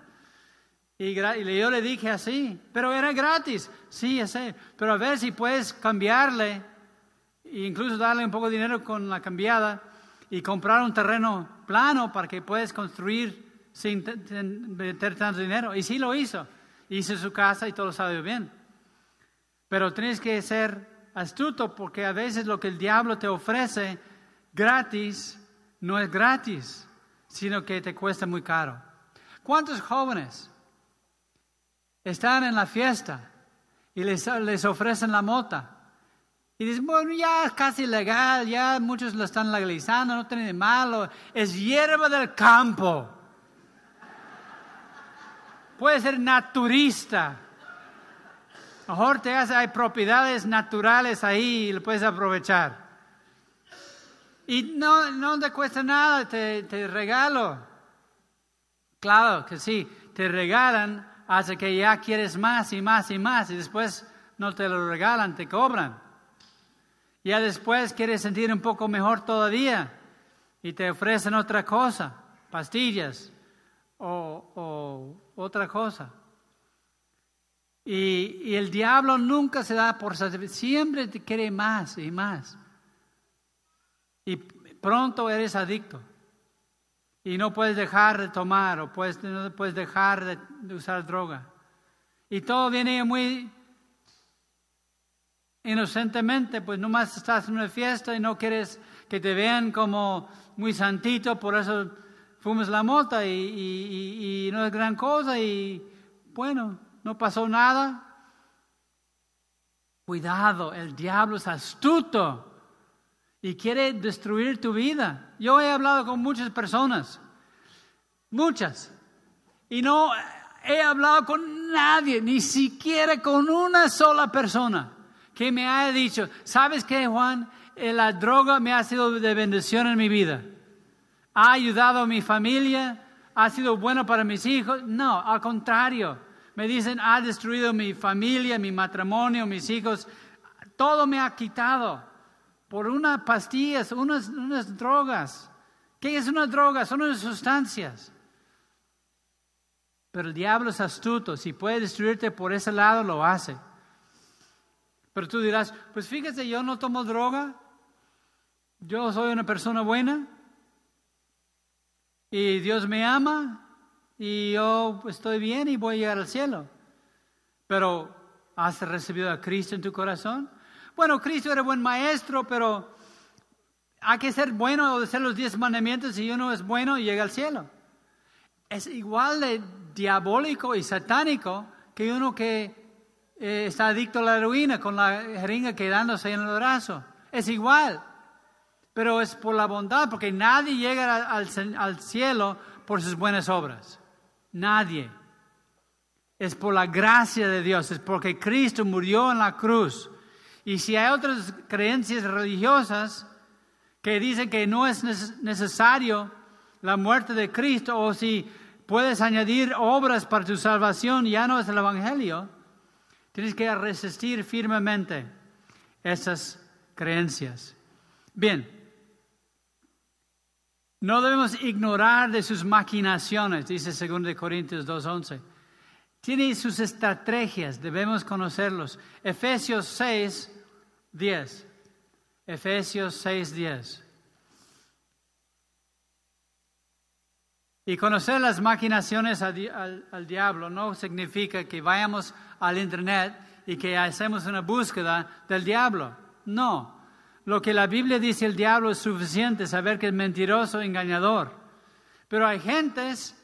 Y, yo le dije así, pero era gratis. Sí, sé, pero a ver si puedes cambiarle, e incluso darle un poco de dinero con la cambiada y comprar un terreno plano para que puedas construir sin meter tanto dinero. Y sí lo hizo. Hizo su casa y todo salió bien. Pero tienes que ser astuto porque a veces lo que el diablo te ofrece gratis no es gratis, sino que te cuesta muy caro. ¿Cuántos jóvenes están en la fiesta y les, les ofrecen la mota? Y dicen, bueno, ya es casi legal, ya muchos lo están legalizando, no tiene de malo, es hierba del campo. Puede ser naturista. Mejor te hace, hay propiedades naturales ahí y lo puedes aprovechar. Y no, no te cuesta nada, te, te regalo. Claro que sí, te regalan hasta que ya quieres más y más y más y después no te lo regalan, te cobran. Ya después quieres sentir un poco mejor todavía y te ofrecen otra cosa, pastillas o, otra cosa. Y, el diablo nunca se da por satisfecho, siempre te quiere más y más y pronto eres adicto. Y no puedes dejar de tomar o puedes, no puedes dejar de, usar droga. Y todo viene muy inocentemente, pues nomás estás en una fiesta y no quieres que te vean como muy santito, por eso fumes la mota y, y, no es gran cosa y bueno, no pasó nada. Cuidado, el diablo es astuto y quiere destruir tu vida. Yo he hablado con muchas personas, muchas, y no he hablado con nadie, ni siquiera con una sola persona que me haya dicho, ¿sabes qué, Juan? Eh, la droga me ha sido de bendición en mi vida. Ha ayudado a mi familia, ha sido bueno para mis hijos. No, al contrario. Me dicen, ha destruido mi familia, mi matrimonio, mis hijos. Todo me ha quitado por unas pastillas, unas, unas drogas. ¿Qué es una droga? Son unas sustancias. Pero el diablo es astuto, si puede destruirte por ese lado, lo hace. Pero tú dirás, pues fíjese, yo no tomo droga, yo soy una persona buena y Dios me ama y yo estoy bien y voy a llegar al cielo. Pero, ¿has recibido a Cristo en tu corazón? Bueno, Cristo era buen maestro, pero hay que ser bueno o hacer los diez mandamientos y uno es bueno llega al cielo. Es igual de diabólico y satánico que uno que eh, está adicto a la heroína con la jeringa quedándose en el brazo. Es igual, pero es por la bondad, porque nadie llega al, cielo por sus buenas obras. Nadie. Es por la gracia de Dios, es porque Cristo murió en la cruz. Y si hay otras creencias religiosas que dicen que no es necesario la muerte de Cristo o si puedes añadir obras para tu salvación, ya no es el Evangelio. Tienes que resistir firmemente esas creencias. Bien, no debemos ignorar de sus maquinaciones, dice 2 Corintios 2.11. Tiene sus estrategias, debemos conocerlos. Efesios 6, 10. Efesios 6, 10. Y conocer las maquinaciones al, diablo no significa que vayamos al Internet y que hacemos una búsqueda del diablo. No. Lo que la Biblia dice el diablo es suficiente, saber que es mentiroso, engañador. Pero hay gentes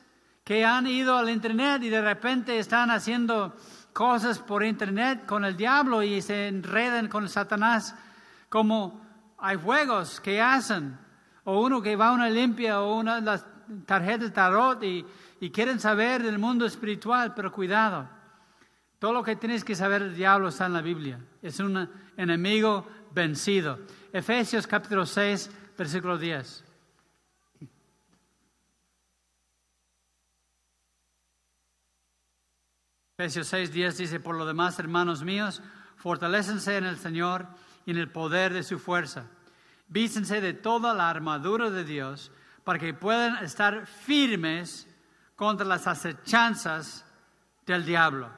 que han ido al Internet y de repente están haciendo cosas por Internet con el diablo y se enredan con Satanás, como hay juegos que hacen, o uno que va a una limpia o una las tarjetas tarot y, quieren saber del mundo espiritual, pero cuidado. Todo lo que tienes que saber del diablo está en la Biblia. Es un enemigo vencido. Efesios capítulo 6, versículo 10. Efesios 6, 10 dice, por lo demás, hermanos míos, fortalécense en el Señor y en el poder de su fuerza. Vístense de toda la armadura de Dios para que puedan estar firmes contra las acechanzas del diablo.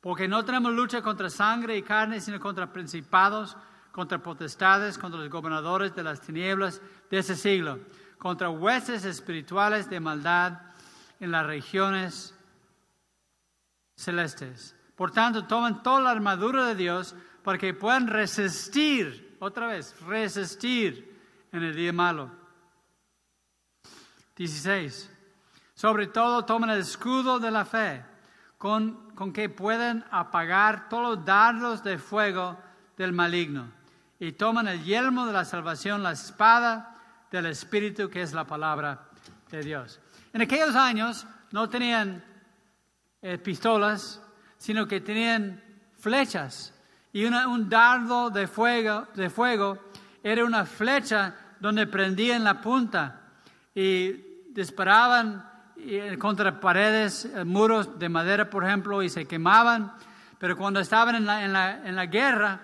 Porque no tenemos lucha contra sangre y carne, sino contra principados, contra potestades, contra los gobernadores de las tinieblas de ese siglo, contra huestes espirituales de maldad en las regiones celestes. Por tanto, tomen toda la armadura de Dios para que puedan resistir, otra vez, resistir en el día malo 16. Sobre todo tomen el escudo de la fe, con, con que pueden apagar todos los dardos de fuego del maligno. Y toman el yelmo de la salvación, la espada del Espíritu, que es la palabra de Dios. En aquellos años no tenían eh, pistolas, sino que tenían flechas. Y un dardo de fuego, de fuego era una flecha donde prendían la punta. Y disparaban eh, contra paredes, eh, muros de madera, por ejemplo, y se quemaban. Pero cuando estaban en la, en la, en la guerra,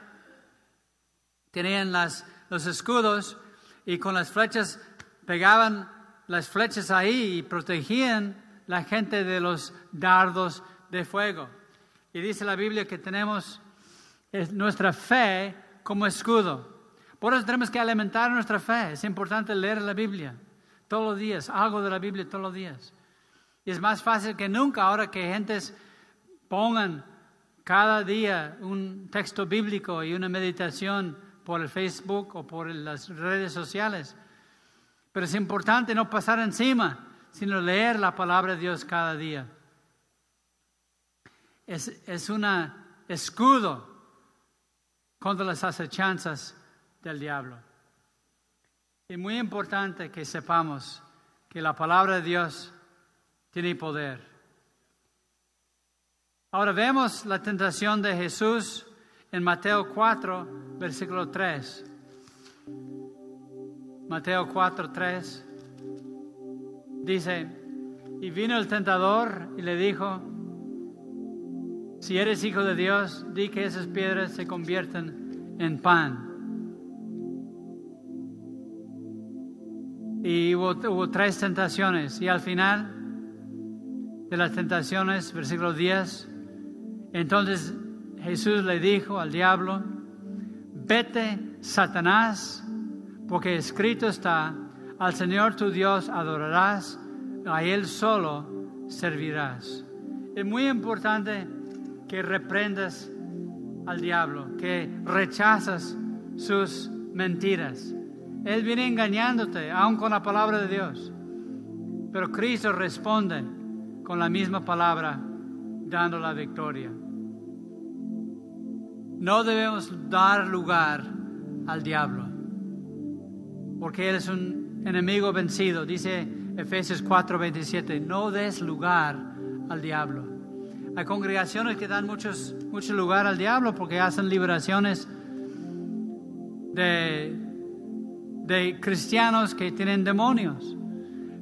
tenían las, los escudos y con las flechas pegaban las flechas ahí y protegían la gente de los dardos de fuego. Y dice la Biblia que tenemos nuestra fe como escudo. Por eso tenemos que alimentar nuestra fe. Es importante leer la Biblia todos los días, algo de la Biblia todos los días. Y es más fácil que nunca ahora que gentes pongan cada día un texto bíblico y una meditación por el Facebook o por las redes sociales. Pero es importante no pasar encima, sino leer la palabra de Dios cada día. Es, es un escudo contra las acechanzas del diablo. Es muy importante que sepamos que la palabra de Dios tiene poder. Ahora vemos la tentación de Jesús en Mateo 4, versículo 3. Mateo 4, 3 dice, y vino el tentador y le dijo, si eres hijo de Dios, di que esas piedras se conviertan en pan. Y hubo, tres tentaciones. Y al final de las tentaciones, versículo 10, entonces Jesús le dijo al diablo, vete, Satanás, porque escrito está, al Señor tu Dios adorarás, a Él solo servirás. Es muy importante que reprendas al diablo, que rechazas sus mentiras. Él viene engañándote, aún con la palabra de Dios. Pero Cristo responde con la misma palabra, dando la victoria. No debemos dar lugar al diablo, porque Él es un enemigo vencido. Dice Efesios 4:27, no des lugar al diablo. Hay congregaciones que dan muchos, mucho lugar al diablo porque hacen liberaciones de, de cristianos que tienen demonios.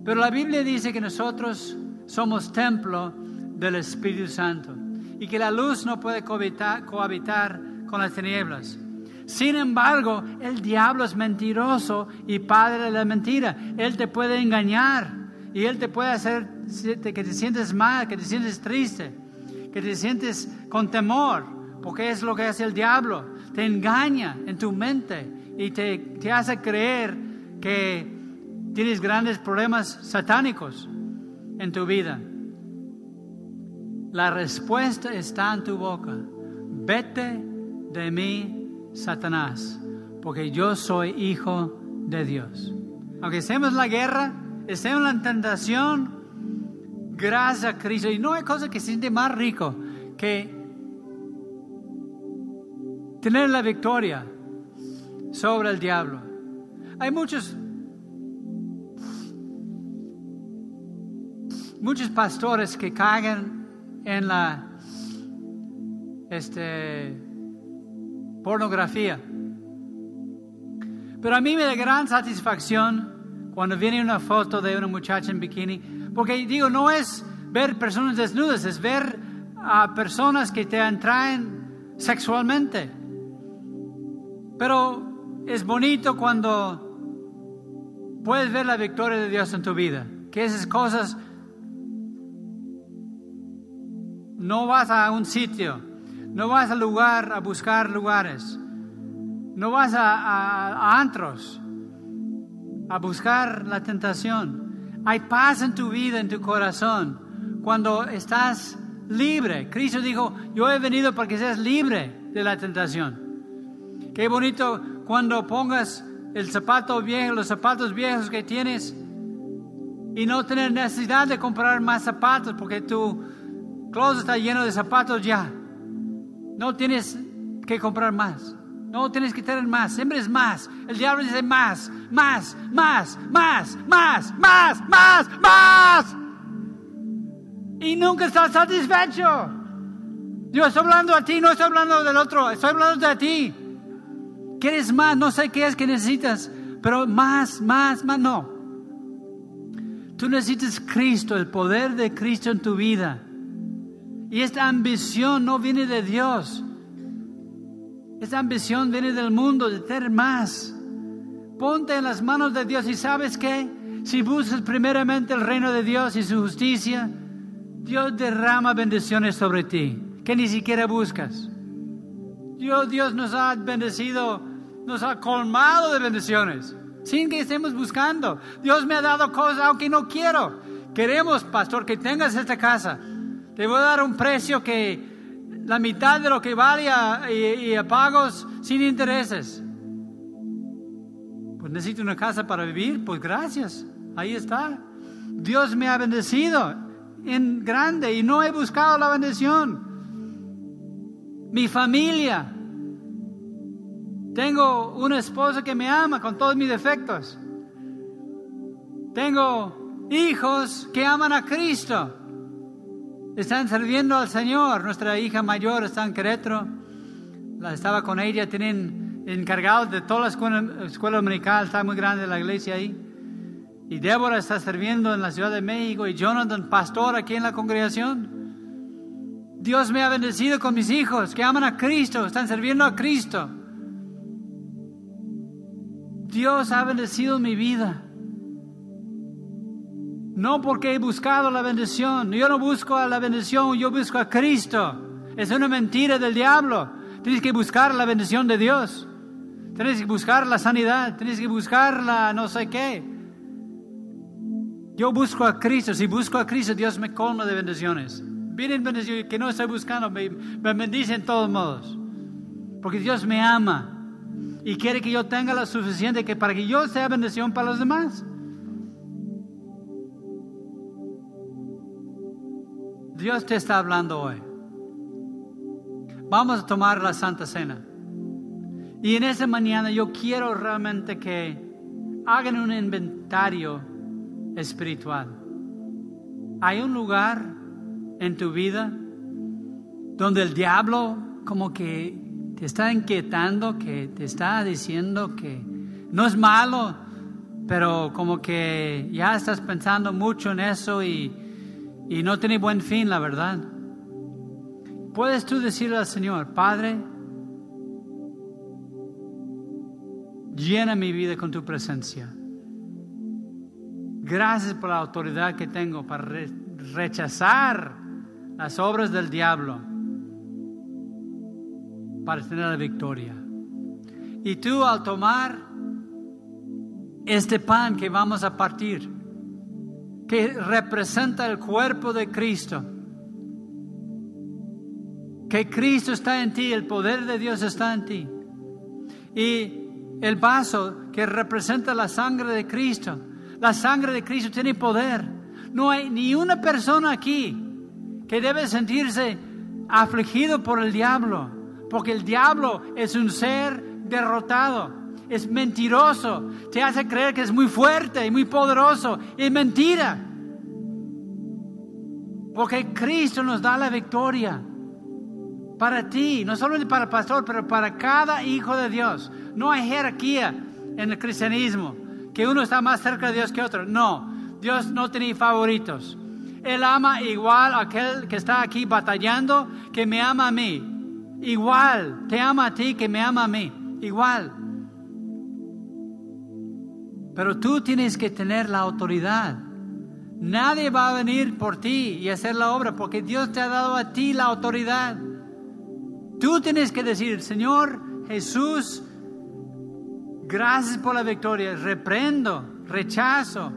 Pero la Biblia dice que nosotros somos templo del Espíritu Santo y que la luz no puede cohabitar, cohabitar con las tinieblas. Sin embargo, el diablo es mentiroso y padre de la mentira. Él te puede engañar y él te puede hacer que te sientes mal, que te sientes triste, que te sientes con temor, porque es lo que hace el diablo. Te engaña en tu mente y te, hace creer que tienes grandes problemas satánicos en tu vida. La respuesta está en tu boca. Vete de mí, Satanás, porque yo soy hijo de Dios. Aunque estemos en la guerra, estemos en la tentación, gracias a Cristo. Y no hay cosa que se siente más rico que tener la victoria sobre el diablo. Hay muchos muchos pastores que cagan en la este, pornografía. Pero a mí me da gran satisfacción cuando viene una foto de una muchacha en bikini, porque digo, no es ver personas desnudas, es ver a personas que te atraen sexualmente. Pero es bonito cuando puedes ver la victoria de Dios en tu vida, que esas cosas no vas a un sitio, no vas al lugar a buscar lugares, no vas a, antros a buscar la tentación. Hay paz en tu vida, en tu corazón, cuando estás libre. Cristo dijo, yo he venido para que seas libre de la tentación. Qué bonito cuando pongas el zapato viejo, los zapatos viejos que tienes y no tener necesidad de comprar más zapatos porque tú closet está lleno de zapatos ya. No tienes que comprar más. No tienes que tener más. Siempre es más. El diablo dice más, más, más, más, más, más, más, más. Y nunca estás satisfecho. Yo estoy hablando a ti, no estoy hablando del otro. Estoy hablando de ti. ¿Quieres más? No sé qué es que necesitas. Pero más, más, más, no. Tú necesitas Cristo, el poder de Cristo en tu vida. Y esta ambición no viene de Dios. Esta ambición viene del mundo, de tener más. Ponte en las manos de Dios y sabes que si buscas primeramente el reino de Dios y su justicia, Dios derrama bendiciones sobre ti, que ni siquiera buscas. Dios, Dios nos ha bendecido, nos ha colmado de bendiciones, sin que estemos buscando. Dios me ha dado cosas aunque no quiero. Queremos, pastor, que tengas esta casa. Te voy a dar un precio que la mitad de lo que vale y, a pagos sin intereses. Pues necesito una casa para vivir, pues gracias, ahí está. Dios me ha bendecido en grande y no he buscado la bendición. Mi familia. Tengo una esposa que me ama con todos mis defectos. Tengo hijos que aman a Cristo están sirviendo al Señor. Nuestra hija mayor está en Querétaro. La estaba con ella, tienen encargados de toda la escuela, escuela dominical, está muy grande la iglesia ahí. Y Débora está sirviendo en la Ciudad de México y Jonathan, pastor aquí en la congregación. Dios me ha bendecido con mis hijos que aman a Cristo, están sirviendo a Cristo. Dios ha bendecido mi vida. No porque he buscado la bendición. Yo no busco a la bendición, yo busco a Cristo. Es una mentira del diablo. Tienes que buscar la bendición de Dios. Tienes que buscar la sanidad, tienes que buscar la no sé qué. Yo busco a Cristo, si busco a Cristo, Dios me colma de bendiciones. Vienen bendiciones que no estoy buscando, me, me bendicen de todos modos. Porque Dios me ama y quiere que yo tenga lo suficiente que para que yo sea bendición para los demás. Dios te está hablando hoy. Vamos a tomar la Santa Cena. Y en esa mañana yo quiero realmente que hagan un inventario espiritual. Hay un lugar en tu vida donde el diablo como que te está inquietando, que te está diciendo que no es malo, pero como que ya estás pensando mucho en eso y, y no tiene buen fin, la verdad. Puedes tú decirle al Señor, Padre, llena mi vida con tu presencia. Gracias por la autoridad que tengo para rechazar las obras del diablo para tener la victoria. Y tú al tomar este pan que vamos a partir, que representa el cuerpo de Cristo, que Cristo está en ti, el poder de Dios está en ti. Y el vaso que representa la sangre de Cristo. La sangre de Cristo tiene poder. No hay ni una persona aquí que debe sentirse afligido por el diablo, porque el diablo es un ser derrotado, es mentiroso, te hace creer que es muy fuerte y muy poderoso. Es mentira. Porque Cristo nos da la victoria para ti, no solo para el pastor, pero para cada hijo de Dios. No hay jerarquía en el cristianismo, que uno está más cerca de Dios que otro. No, Dios no tiene favoritos. Él ama igual a aquel que está aquí batallando, que me ama a mí. Igual, te ama a ti, que me ama a mí. Igual. Pero tú tienes que tener la autoridad. Nadie va a venir por ti y hacer la obra porque Dios te ha dado a ti la autoridad. Tú tienes que decir, Señor Jesús, gracias por la victoria, reprendo, rechazo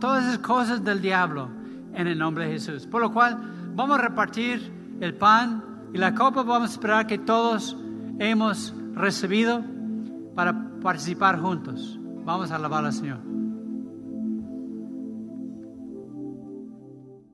todas esas cosas del diablo en el nombre de Jesús. Por lo cual vamos a repartir el pan y la copa, vamos a esperar que todos hemos recibido para participar juntos. Vamos a alabar al Señor.